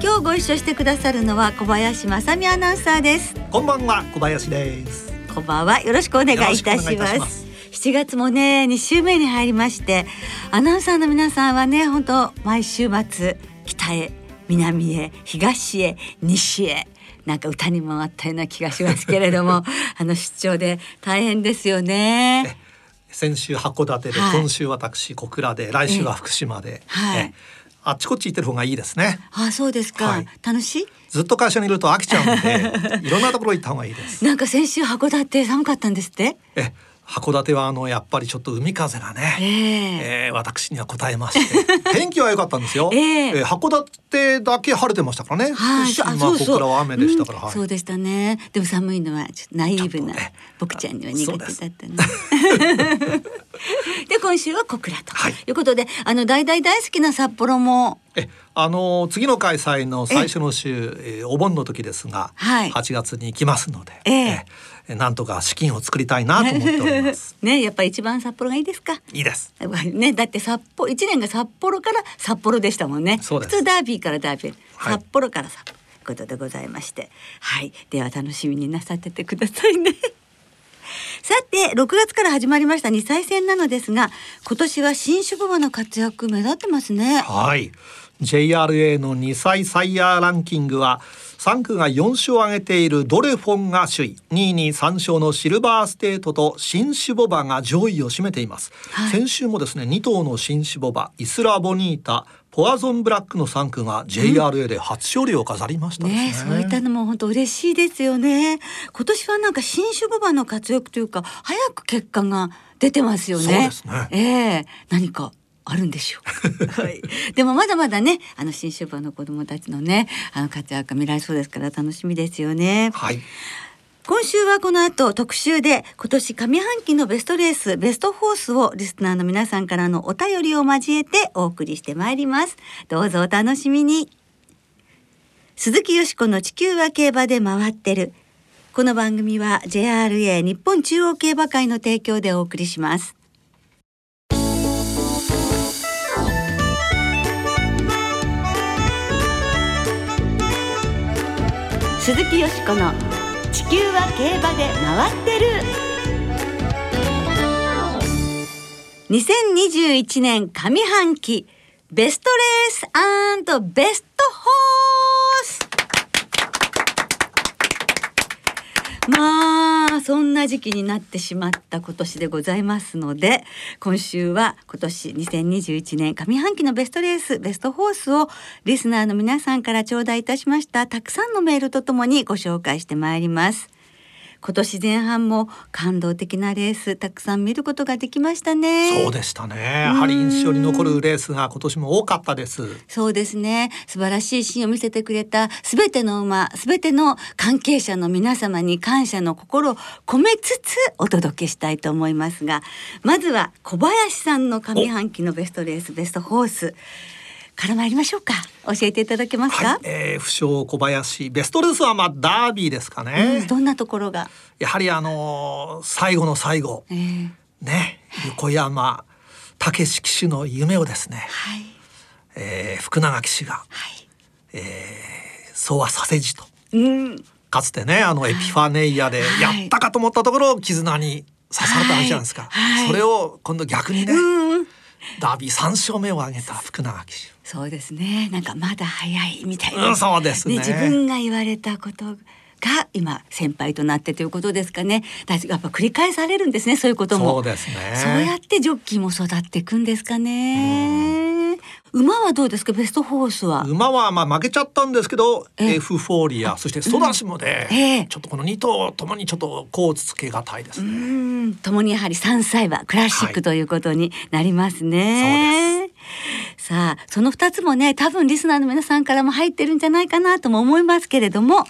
今日ご一緒してくださるのは小林正美アナウンサーです。こんばんは小林です。こんばんは。よろしくお願いいたします。7月もね2週目に入りましてアナウンサーの皆さんはね本当毎週末北へ南へ東へ西へなんか歌にもあったような気がしますけれども あの出張で大変ですよね。先週函館で、はい、今週私小倉で来週は福島で、はい、あっちこっち行ってる方がいいですね。あそうですか、はい、楽しい？ずっと会社にいると飽きちゃうんで いろんなところ行った方がいいです。なんか先週函館寒かったんですって？え函館はあのやっぱりちょっと海風がね、えー、えー、私には答えまして。天気は良かったんですよ、えー、えー、函館だけ晴れてましたからね、はい、まあここからは雨でしたから、うんはい、そうでしたね。でも寒いのはちょっとナイーブな、ね、僕ちゃんには苦手だったね。で今週は小倉と、はい、いうことであの大大大好きな札幌も。えあの次の開催の最初の週ええ。ー、お盆の時ですが、はい、8月に行きますので、えー、えーなんとか資金を作りたいなと思っております。ね、やっぱ一番札幌がいいですか？いいです。ね、だって札幌一年が札幌から札幌でしたもんね。普通ダービーからダービー、はい、札幌から札幌ことでございまして、はい、では楽しみになさっててくださいね。さて6月から始まりました2歳戦なのですが今年は新種馬の活躍目立ってますねはい JRA の2歳サイヤーランキングは3区が4勝を挙げているドレフォンが首位。2位に3勝のシルバーステートと新シボバが上位を占めています、はい、先週もですね2頭の新シボバイスラボニータポアゾンブラックの3区が JRA で初勝利を飾りましたね。ね、そういったのも本当嬉しいですよね。今年はなんか新種ボバの活躍というか早く結果が出てますよね。そうですね。ええー、何かあるんでしょう。はい。でもまだまだね、あの新種馬の子供たちのね、あの活躍が見られそうですから楽しみですよね。はい。今週はこの後特集で今年上半期のベストレースベストホースをリスナーの皆さんからのお便りを交えてお送りしてまいりますどうぞお楽しみに鈴木よしこの地球は競馬で回ってるこの番組は JRA 日本中央競馬会の提供でお送りします鈴木よしこの地球は競馬で回ってる。2021年上半期ベストレースベストホース。まあそんな時期になってしまった今年でございますので今週は今年2021年上半期のベストレースベストホースをリスナーの皆さんから頂戴いたしましたたくさんのメールとともにご紹介してまいります。今年前半も感動的なレースたくさん見ることができましたね。そうでしたね。やはり印象に残るレースが今年も多かったです。そうですね。素晴らしいシーンを見せてくれたすべての馬すべての関係者の皆様に感謝の心を込めつつお届けしたいと思いますがまずは小林さんの上半期のベストレースベストホースから参りましょうか。教えていただけますか、はい、えー、不詳小林ベストレースはまあダービーですかね、うん、どんなところが？やはりあのー、最後の最後、えー、ね。横山武史騎手の夢をですね、はい、えー、福永騎手が、はい、えー、そうはさせじと、うん、かつてねあのエピファネイアでやったかと思ったところを絆に刺されたわけじゃないですか、はい、それを今度逆にね、うん、ダービー3勝目を挙げた福永騎手。そうですね。なんかまだ早いみたいな、うん、そうですね、ね、自分が言われたことが今先輩となってということですかね。やっぱ繰り返されるんですねそういうことも。そうですね。そうやってジョッキーも育っていくんですかね馬はどうですか？ベストホースは。馬はまあ負けちゃったんですけどエフフォーリアそしてソダシもで、うん。えー、ちょっとこの2頭ともにちょっとこうつけがたいですね。ともにやはり3歳馬クラシックということになりますね、はい、そうです。ささあその2つもね多分リスナーの皆さんからも入ってるんじゃないかなとも思いますけれども。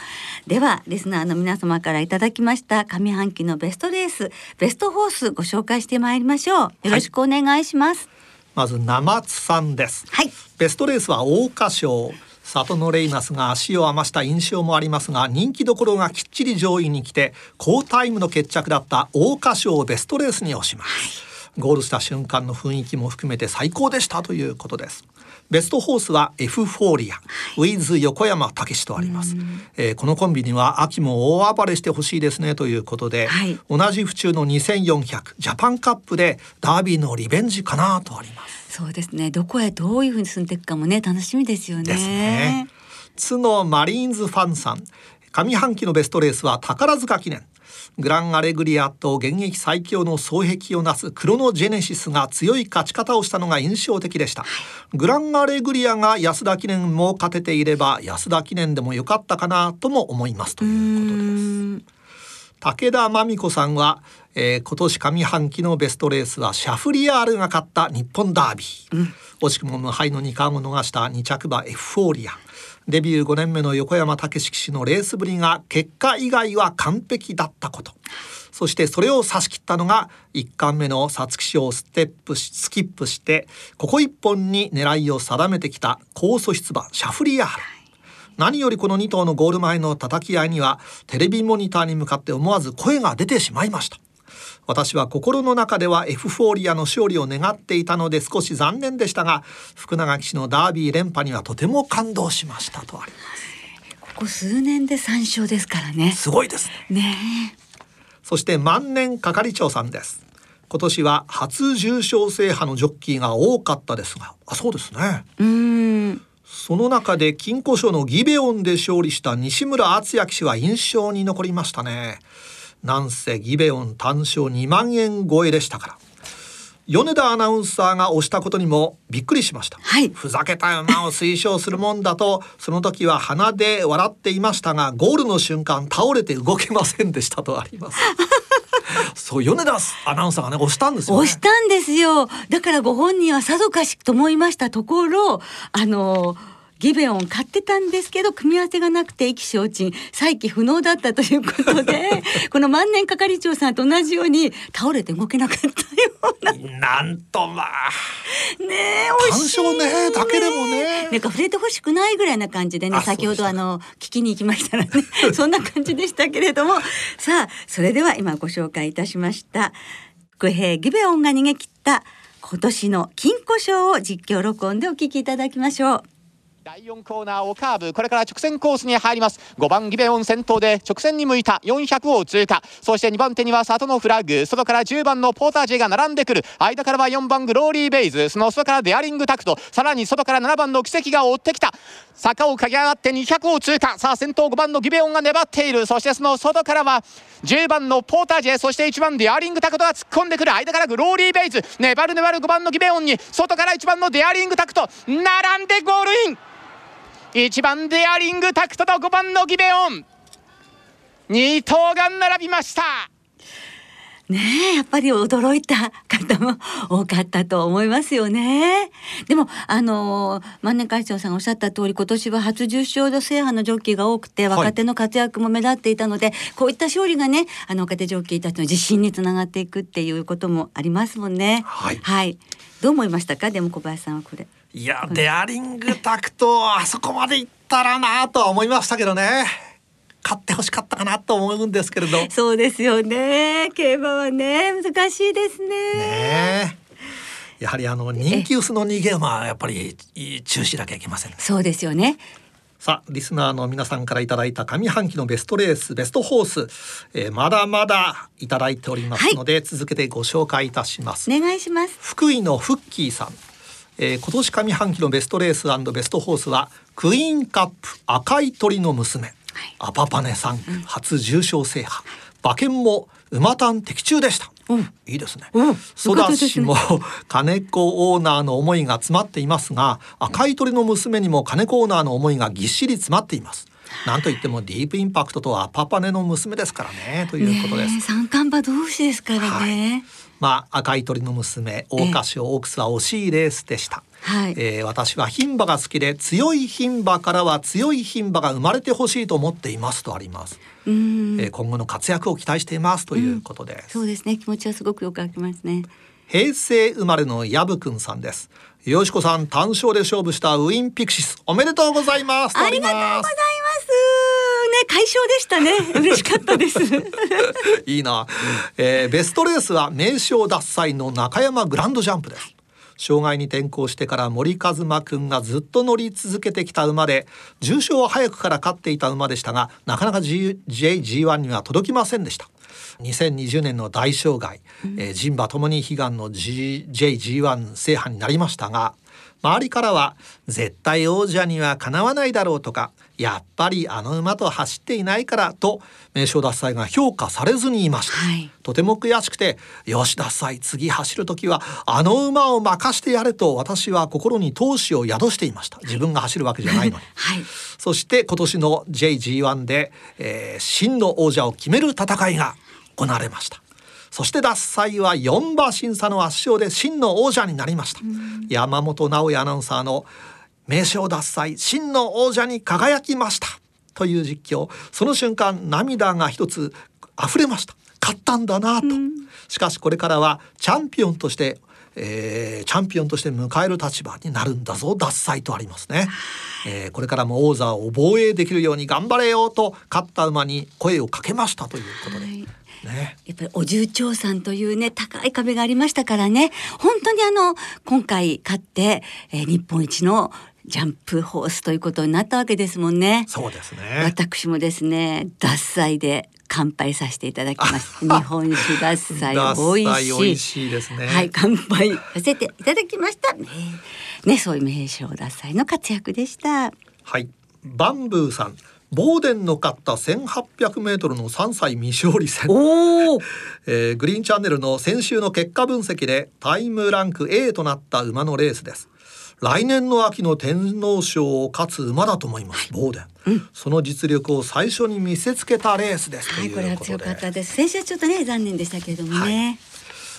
ではリスナーの皆様からいただきました上半期のベストレースベストホースご紹介してまいりましょう。よろしくお願いします、はい、まず生津さんです、はい、ベストレースは桜花賞里のレイナスが足を余した印象もありますが人気どころがきっちり上位に来て好タイムの決着だった桜花賞ベストレースに押します、ゴールした瞬間の雰囲気も含めて最高でしたということですベストホースはエフフォーリア、はい、ウィズ横山武史とあります、えー、このコンビには秋も大暴れしてほしいですねということで、はい、同じ府中の2400ジャパンカップでダービーのリベンジかなとあります。そうですね。どこへどういうふうに進んでいくかもね楽しみですよね。ですね。津のマリーンズファンさん。上半期のベストレースは宝塚記念グランアレグリアと現役最強の双璧をなすクロノジェネシスが強い勝ち方をしたのが印象的でした、グランアレグリアが安田記念も勝てていれば安田記念でも良かったかなとも思いますということです。武田真美子さんは、えー、今年上半期のベストレースはシャフリヤールが勝った日本ダービー、うん、惜しくも無敗の2冠を逃した2着馬エフフォーリアデビュー5年目の横山武史騎手のレースぶりが結果以外は完璧だったこと。そしてそれを差し切ったのが1巻目の皐月賞をステップしスキップしてここ1本に狙いを定めてきた高素質馬シャフリヤール何よりこの2頭のゴール前の叩き合いにはテレビモニターに向かって思わず声が出てしまいました私は心の中ではエフフォーリアの勝利を願っていたので少し残念でしたが福永騎手のダービー連覇にはとても感動しましたとあります。ここ数年で3勝ですからね。すごいですね。ねそして万年係長さんです。今年は初重賞制覇のジョッキーが多かったですがあそうですね。うん。その中で金庫賞のギベオンで勝利した西村敦也騎手は印象に残りましたねなんせギベオン単勝2万円超えでしたから。米田アナウンサーが押したことにもびっくりしました、はい、ふざけた馬を 推奨するもんだと。その時は鼻で笑っていましたがゴールの瞬間倒れて動けませんでしたとあります。そう米田アナウンサーがね押したんですよ、ね、押したんですよ。だからご本人はさぞかしと思いましたところあのーギベオン買ってたんですけど組み合わせがなくて意気消沈再起不能だったということで この万年係長さんと同じように倒れて動けなかったような。なんとまあ。ねえ単勝ねだけでもね。なんか触れてほしくないぐらいな感じでね先ほどあの聞きに行きましたらね そんな感じでしたけれども。さあそれでは今ご紹介いたしました。福平ギベオンが逃げ切った今年の金庫賞を実況録音でお聞きいただきましょう。第4コーナーをカーブこれから直線コースに入ります。5番ギベオン先頭で直線に向いた。400を通過。そして2番手には里のフラッグ。外から10番のポータージェが並んでくる。間からは4番グローリーベイズ。その外からデアリングタクト。さらに外から7番の奇跡が追ってきた。坂を駆け上がって200を通過。さあ先頭5番のギベオンが粘っている。そしてその外からは10番のポータージェそして1番デアリングタクトが突っ込んでくる。間からグローリーベイズ。粘る粘る5番のギベオンに。外から1番のデアリングタクト。並んでゴールイン。1番デアリングタクトと5番のギベオン2頭が並びましたねえ、やっぱり驚いた方も多かったと思いますよね。でも、あの、万年会長さんがおっしゃった通り、今年は初重賞度制覇のジョッキーが多くて、若手の活躍も目立っていたので、はい、こういった勝利がね、あの若手ジョッキーたちの自信につながっていくっていうこともありますもんね。はい。はい、どう思いましたか？でも小林さんはこれ。いやデアリングタクトあそこまでいったらなとは思いましたけどね。買ってほしかったかなと思うんですけれど。そうですよね。競馬はね難しいですね。ねやはりあの人気薄の逃げ馬はやっぱり注意しなきゃいけません、ね、そうですよね。さあリスナーの皆さんからいただいた上半期のベストレースベストホース、えー、まだまだいただいておりますので、はい、続けてご紹介いたします。お願いします。福井のフッキーさんえー、今年上半期のベストレースベストホースはクイーンカップ赤い鳥の娘、はい、アパパネさん、うん、初重賞制覇。馬券も馬単的中でした、うん、いいですね、うん、ソも、金子オーナーの思いが詰まっていますが赤い鳥の娘にも金子オーナーの思いがぎっしり詰まっています。なんといってもディープインパクトとはアパパネの娘ですからね。ということです。三冠馬同士ですからね。はいまあ赤い鳥の娘桜花賞オークスは惜しいレースでした。はい、えー、私は牝馬が好きで強い牝馬からは強い牝馬が生まれてほしいと思っていますとあります。うん、えー、今後の活躍を期待していますということで、うん、そうですね気持ちはすごくよくわきますね。平成生まれのヤブくんさんです。よしこさん単勝で勝負したウィンピクシスおめでとうございますありがとうございますね快勝でしたね。嬉しかったです。いいな、えー、ベストレースは名称脱祭の中山グランドジャンプです。障害に転向してから森一馬くんがずっと乗り続けてきた馬で重賞は早くから勝っていた馬でしたがなかなか JG1 には届きませんでした。2020年の大障害、うん、えー、人馬ともに悲願の JG1 制覇になりましたが周りからは絶対王者にはかなわないだろうとかやっぱりあの馬と走っていないからと名称脱祭が評価されずにいました、はい、とても悔しくてよし脱祭次走る時はあの馬を任してやれと私は心に闘志を宿していました。自分が走るわけじゃないのに、はい、そして今年の JG1 で、えー、真の王者を決める戦いが行われました。そして脱祭は4馬審査の圧勝で真の王者になりました。山本直也アナウンサーの名称脱祭真の王者に輝きました。という実況。その瞬間涙が一つ溢れました。勝ったんだなと、しかしこれからはチャンピオンとしてえー、チャンピオンとして迎える立場になるんだぞ脱祭とありますね、えー、これからも王座を防衛できるように頑張れよと勝った馬に声をかけましたということで、はい。ね、やっぱりお重長さんというね高い壁がありましたからね。本当にあの今回勝って、えー、日本一のジャンプホースということになったわけですもんね。そうですね。私もですね、脱菜で乾杯させていただきます。日本酒脱菜美味しい。美味しいですね。はい、乾杯させていただきました。ね、ねそういう名称脱菜の活躍でした。はい、バンブーさん。ボーデンの勝った1800メートルの3歳未勝利戦、えー、グリーンチャンネルの先週の結果分析でタイムランク A となった馬のレースです来年の秋の天皇賞を勝つ馬だと思います、ボーデン、うん、その実力を最初に見せつけたレースですはいこれは強かったです。先週ちょっとね残念でしたけれどもね、はい、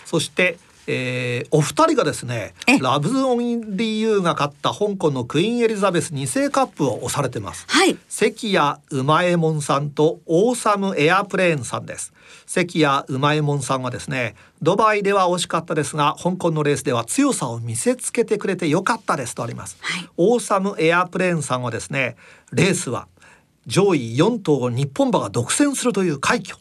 そしてえー、お二人がですねラブズ・オンリー・ユーが勝った香港のクイーンエリザベス2世カップを推されてます、はい、関谷うまえもんさんとオーサム・エアプレーンさんです。関谷うまえもんさんはですねドバイでは惜しかったですが香港のレースでは強さを見せつけてくれてよかったですとあります、はい、オーサム・エアプレーンさんはですねレースは上位4頭を日本馬が独占するという快挙、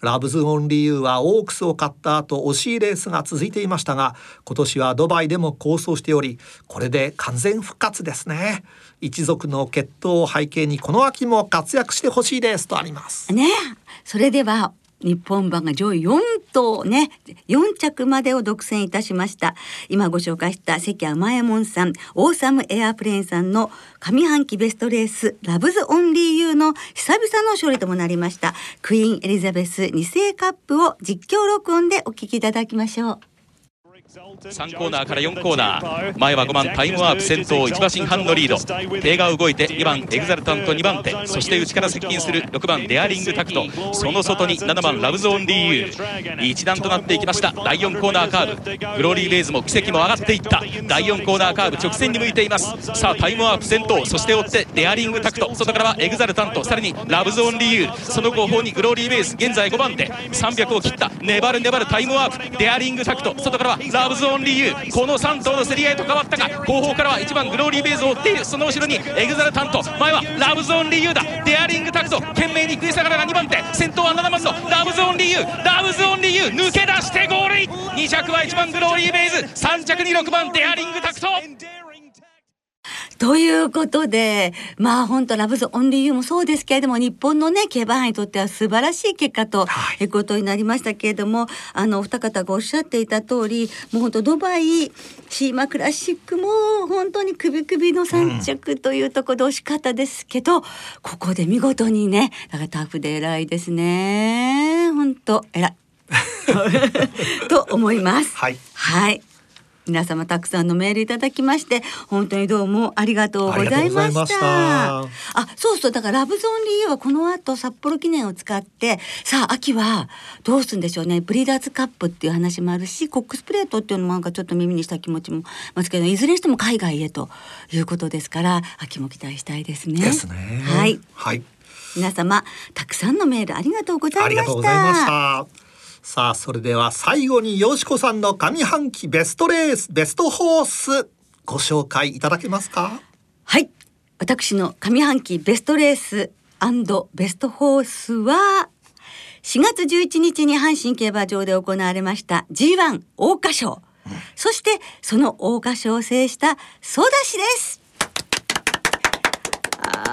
ラブズ・オンリー・ユーはオークスを勝った後惜しいレースが続いていましたが今年はドバイでも好走しておりこれで完全復活ですね。一族の血統を背景にこの秋も活躍してほしいですとあります。ねそれでは日本馬が上位4頭ね。4着までを独占いたしました。今ご紹介した関谷前門さんオーサムエアプレーンさんの上半期ベストレースラブズオンリーユーの久々の勝利ともなりました。クイーンエリザベス2世カップを実況録音でお聞きいただきましょう。3コーナーから4コーナー。前は5番タイムワープ先頭1馬身半のリード。手が動いて2番エグザルタント2番手。そして内から接近する6番デアリングタクト。その外に7番ラブゾーン DU 一段となっていきました。第4コーナーカーブ。グローリーヴェイズもキセキも上がっていった。第4コーナーカーブ直線に向いています。さあタイムワープ先頭。そして追ってデアリングタクト。外からはエグザルタントさらにラブゾーン DU その後方にグローリーベイズ現在5番手。300を切った。粘る粘るタイムワープ。デアリングタクト。外からはラブズオンリーユーこの3頭の競り合いと変わったが後方からは1番グローリーヴェイズを追っている。その後ろにエグザルタント。前はラブズオンリーユーだ。デアリングタクト。懸命に食い下がるが2番手。先頭は7番のラブズオンリーユーラブズオンリーユー抜け出してゴール2着は1番グローリーベーズ3着に6番デアリングタクト。ということで、まあ本当ラブズオンリーユーもそうですけれども、日本のね、競馬にとっては素晴らしい結果と、いうことになりましたけれども、あの、お二方がおっしゃっていた通り、もう本当ドバイ、シーマクラシックも本当に首首の3着というところで惜しかったですけど、うん、ここで見事にね、だからタフで偉いですね。本当偉い。と思います。はい。はい。皆様たくさんのメールいただきまして本当にどうもありがとうございました。あそうそうだからラブゾンリーはこの後札幌記念を使ってさあ秋はどうするんでしょうね。ブリーダーズカップっていう話もあるしコックスプレートっていうのもなんかちょっと耳にした気持ちもますけどいずれにしても海外へということですから秋も期待したいですね。ですね。はい、はい、皆様たくさんのメールありがとうございましたさあそれでは最後によしこさんの上半期ベストレースベストホースご紹介いただけますか？はい。私の上半期ベストレースベストホースは4月11日に阪神競馬場で行われました G1 桜花賞、うん、そしてその桜花賞を制したソダシです。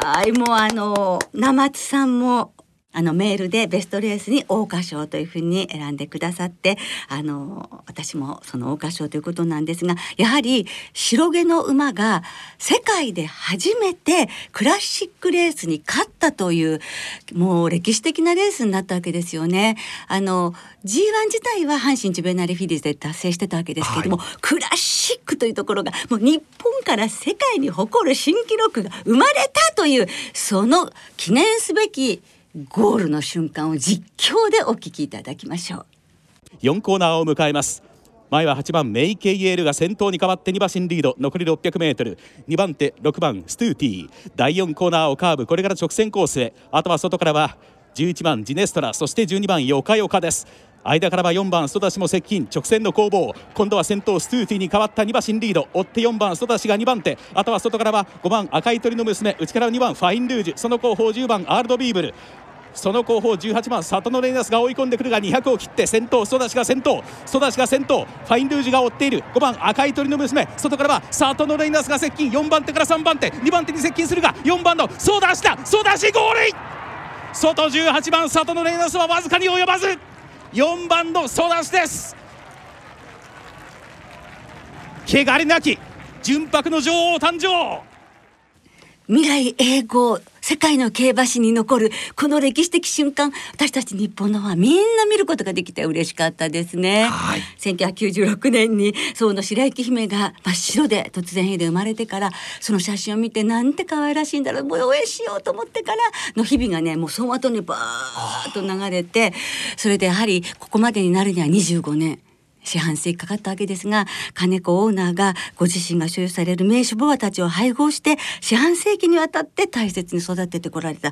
はいもうあの生津さんもあのメールでベストレースに桜花賞というふうに選んでくださってあの私もその桜花賞ということなんですがやはり白毛の馬が世界で初めてクラシックレースに勝ったというもう歴史的なレースになったわけですよね。あの G1 自体は阪神ジュベナリフィリスで達成してたわけですけれども、はい、クラシックというところがもう日本から世界に誇る新記録が生まれたというその記念すべきゴールの瞬間を実況でお聞きいただきましょう。4コーナーを迎えます。前は8番メイケイエールが先頭に変わって2馬身リード。残り 600m2 番手6番ストゥーティー。第4コーナーをカーブ。これから直線コースへ。あとは外からは11番ジネストラ。そして12番ヨカヨカです。間からは4番ソダシも接近。直線の攻防。今度は先頭ストゥーティーに変わった2馬身リード。追って4番ソダシが2番手。あとは外からは5番赤い鳥の娘。内から2番ファインルージュ。その後方10番アールドビーブル。その後方18番サトノレイナスが追い込んでくるが200を切って先頭ソダシが先頭。ソダシが先頭ファインルージュが追っている。5番赤い鳥の娘。外からはサトノレイナスが接近。4番手から3番手。2番手に接近するが4番のソダシだ。ソダシゴール外18番サトノレイナスはわずかに及ばず。4番のソダシです。汚れなき。純白の女王誕生。未来永劫世界の競馬史に残るこの歴史的瞬間私たち日本のファンみんな見ることができて嬉しかったですね、はい、1996年にその白雪姫が真っ白で突然変異で生まれてからその写真を見てなんて可愛らしいんだろうもう応援しようと思ってからの日々がねもうその後にバーッと流れてそれでやはりここまでになるには25年四半世紀かかったわけですが金子オーナーがご自身が所有される名手ボアたちを配合して四半世紀にわたって大切に育ててこられた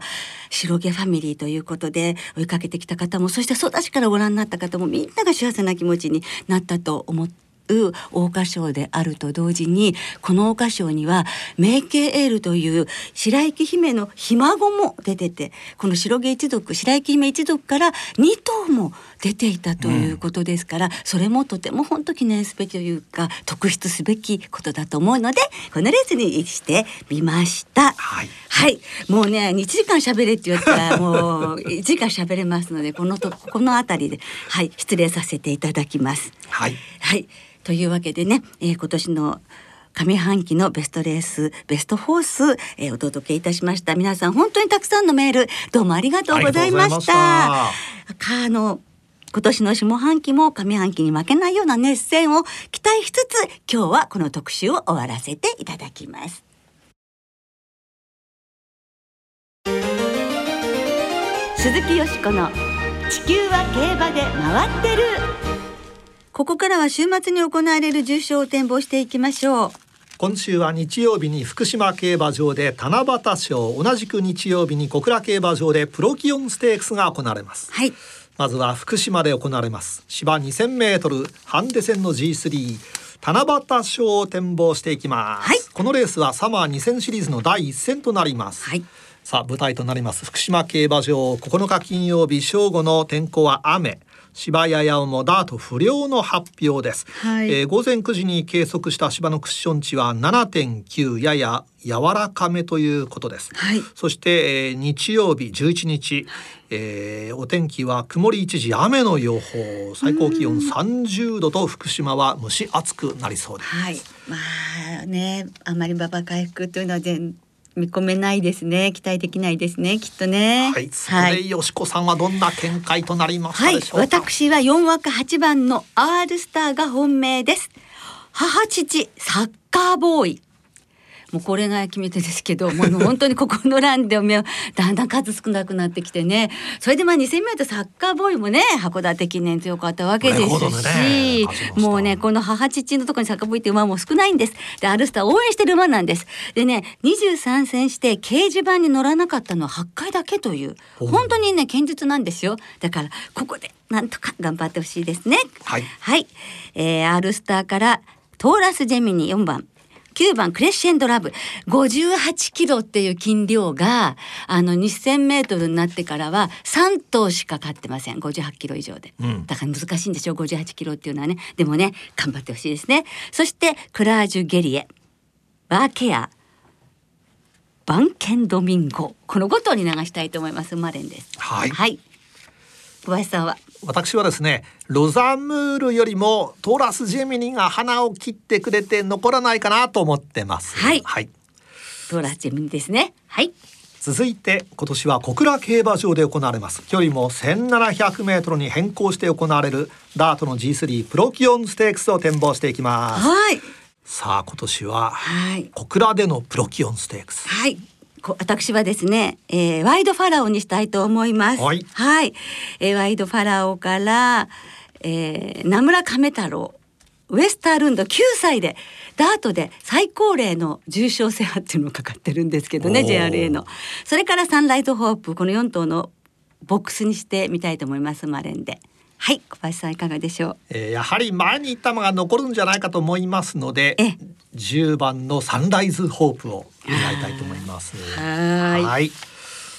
白毛ファミリーということで追いかけてきた方もそして育ちからご覧になった方もみんなが幸せな気持ちになったと思って桜花賞であると同時にこの桜花賞にはメイケイエールという白雪姫のひ孫も出ててこの白毛一族白雪姫一族から2頭も出ていたということですから、うん、それもとても本当記念すべきというか特筆すべきことだと思うのでこのレースにしてみました。はい、はい、もうね2時間喋れって言ったらもう1時間喋れますのでこのとこの辺りではい失礼させていただきます。はい、はいというわけでね、えー、今年の上半期のベストレースベストフォース、えー、お届けいたしました。皆さん本当にたくさんのメールどうもありがとうございました。あの今年の下半期も上半期に負けないような熱戦を期待しつつ今日はこの特集を終わらせていただきます。鈴木よしこの地球は競馬で回ってるここからは週末に行われる重賞を展望していきましょう。今週は日曜日に福島競馬場で七夕賞同じく日曜日に小倉競馬場でプロキオンステークスが行われます、はい、まずは福島で行われます。芝2000メートルハンデ戦の G3 七夕賞を展望していきます、はい、このレースはサマー2000シリーズの第一戦となります、はい。さあ舞台となります福島競馬場。9日金曜日正午の天候は雨芝ややおもダート不良の発表です、はい、えー、午前9時に計測した芝のクッション値は7.9やや柔らかめということです、はい、そして、えー、日曜日11日、えー、お天気は曇り一時雨の予報。最高気温30度と福島は蒸し暑くなりそうです、はい、まあねあまり馬場回復というのは全見込めないですね。期待できないですね。きっとね。はい。それでよしこさんはどんな見解となりますはい。私は4枠8番の R スターが本命です。母父サッカーボーイもうこれが決め手ですけどもう本当にここのランでだんだん数少なくなってきてね。それでまあ 2,000m サッカーボーイもね函館記念強かったわけですし、ね、もうねこの母父のところにサッカーボーイって馬も少ないんです。でアルスター応援してる馬なんです。でね23戦して掲示板に乗らなかったのは8回だけという本当にね堅実なんですよ。だからここでなんとか頑張ってほしいですね。はい、はい、えー、アルスターからトーラスジェミニ4番9番クレッシェンドラブ。58キロっていう斤量があの2000メートルになってからは3頭しか勝ってません。58キロ以上で、うん、だから難しいんですよ58キロっていうのはね。でもね頑張ってほしいですね。そしてクラージュ・ゲリエ。バーケア。バンケンドミンゴ。この5頭に流したいと思います。マレンです。はい、はい、小林さんは？私はですねロザムールよりもトーラスジェミニが花を切ってくれて残らないかなと思ってます。はい、はい、トーラスジェミニですね。はい。続いて今年は小倉競馬場で行われます。距離も1700メートルに変更して行われるダートの G3 プロキオンステークスを展望していきます。はい。さあ今年は小倉でのプロキオンステークス。はい私はですね、えー、ワイドファラオにしたいと思います。はい。はい、えー、ワイドファラオから、えー、名村亀太郎。ウエスタールンド9歳でダートで最高齢の重賞制覇っていうのがかかってるんですけどね JRA のそれからサンライズホープこの4頭のボックスにしてみたいと思いますマレンで。はい小林さんいかがでしょう、えー、やはり前に行った馬が残るんじゃないかと思いますので10番のサンライズホープを狙いたいと思います。はい。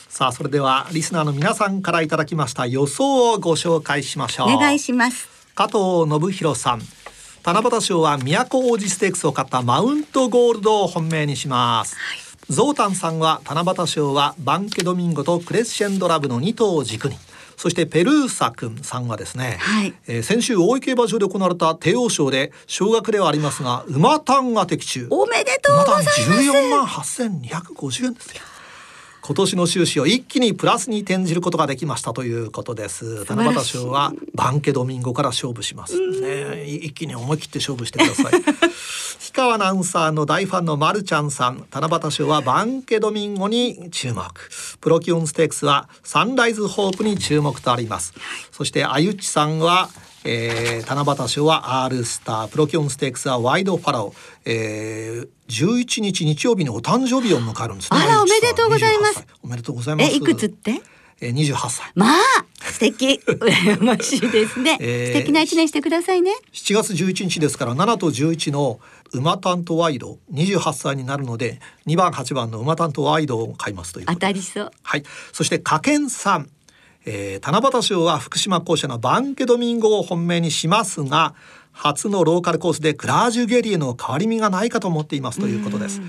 さあそれではリスナーの皆さんからいただきました予想をご紹介しましょう。お願いします。加藤信弘さん。七夕賞は都王子ステークスを買ったマウントゴールドを本命にします、はい、ゾウタンさんは七夕賞はバンケドミンゴとクレッシェンドラブの2頭を軸にそしてペルーサ君さんはですね、はい、えー、先週大井競馬場で行われた帝王賞で少額ではありますが馬単が的中。おめでとうございます。14万8250円ですよ今年の収支を一気にプラスに転じることができましたということです。七夕賞はバンケドミンゴから勝負します。ね一気に思い切って勝負してください。氷川アナウンサーの大ファンのまるちゃんさん。七夕賞はバンケドミンゴに注目。プロキオンステークスはサンライズホープに注目とあります、そしてあゆちさんはえー、七夕賞は R スタープロキョンステークスはワイドファラオ、えー、11日日曜日にお誕生日を迎えるんですね。あらおめでとうございます。おめでとうございます。えいくつって？えー、28歳。まあ素敵。羨ましいですね、えー、素敵な一年してくださいね。7月11日ですから7と11の馬担当ワイド28歳になるので2番8番の馬担当ワイドを買いますという当たりそう。はい。そして加健さんえー、七夕賞は福島校舎のバンケドミンゴを本命にしますが初のローカルコースでクラージュゲリエの変わり身がないかと思っていますということです。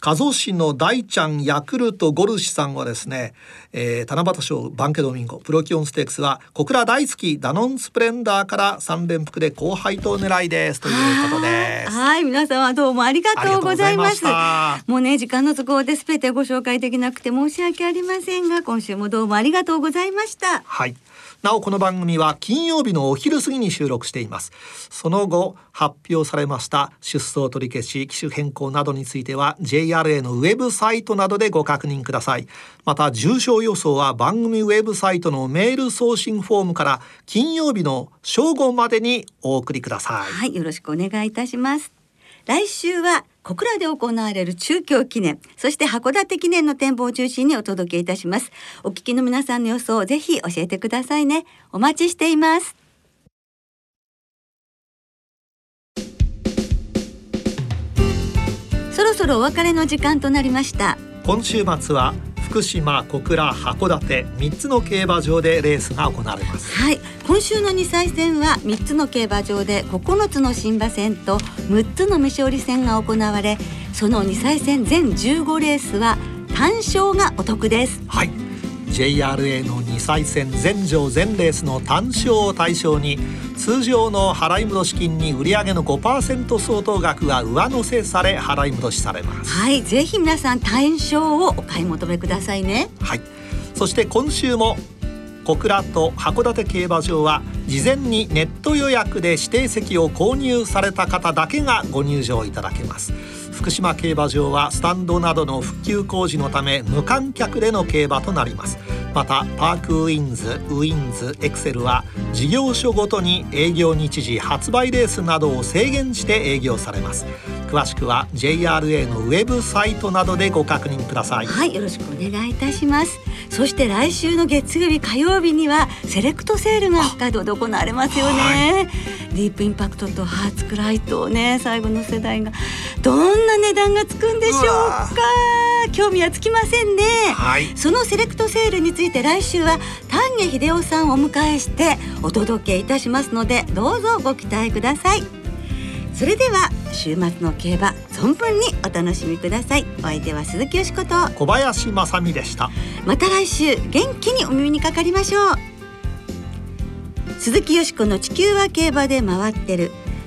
加須市の大ちゃんヤクルトゴルシさんはですね、えー、七夕賞バンケドミンゴプロキオンステークスは小倉大好きダノンスプレンダーから三連複で後輩と狙いです。ということです。はい。皆様どうもありがとうございます。もうね時間の都合で全てご紹介できなくて申し訳ありませんが今週もどうもありがとうございました。はいなおこの番組は金曜日のお昼過ぎに収録しています。その後発表されました出走取り消し機種変更などについては JRA のウェブサイトなどでご確認ください。また重症予想は番組ウェブサイトのメール送信フォームから金曜日の正午までにお送りください。はいよろしくお願いいたします。来週は小倉で行われる中京記念そして函館記念の展望を中心にお届けいたします。お聞きの皆さんの予想をぜひ教えてくださいね。お待ちしています。そろそろお別れの時間となりました。今週末は福島小倉函館3つの競馬場でレースが行われます。はい。今週の2歳戦は3つの競馬場で9つの新馬戦と6つの未勝利戦が行われその2歳戦全15レースは単勝がお得です。はい JRA の2歳戦全場全レースの単勝を対象に通常の払い戻し金に売上の5%相当額が上乗せされ払い戻しされます。はいぜひ皆さん単勝をお買い求めくださいね。はい。そして今週も小倉と函館競馬場は事前にネット予約で指定席を購入された方だけがご入場いただけます福島競馬場はスタンドなどの復旧工事のため無観客での競馬となります。またパークウィンズウィンズエクセルは事業所ごとに営業日時発売レースなどを制限して営業されます。詳しくは JRA のウェブサイトなどでご確認ください。はいよろしくお願いいたします。そして来週の月曜日火曜日にはセレクトセールが北海道で行われますよね、はい、ディープインパクトとハーツクライトをね最後の世代がどんな値段がつくんでしょうか。興味はつきませんね、はい、そのセレクトセールについて来週は丹下秀夫さんをお迎えしてお届けいたしますのでどうぞご期待ください。それでは週末の競馬存分にお楽しみください。お相手は鈴木よしこと。小林正美でした。また来週元気にお耳にかかりましょう。鈴木よしこの地球は競馬で回ってる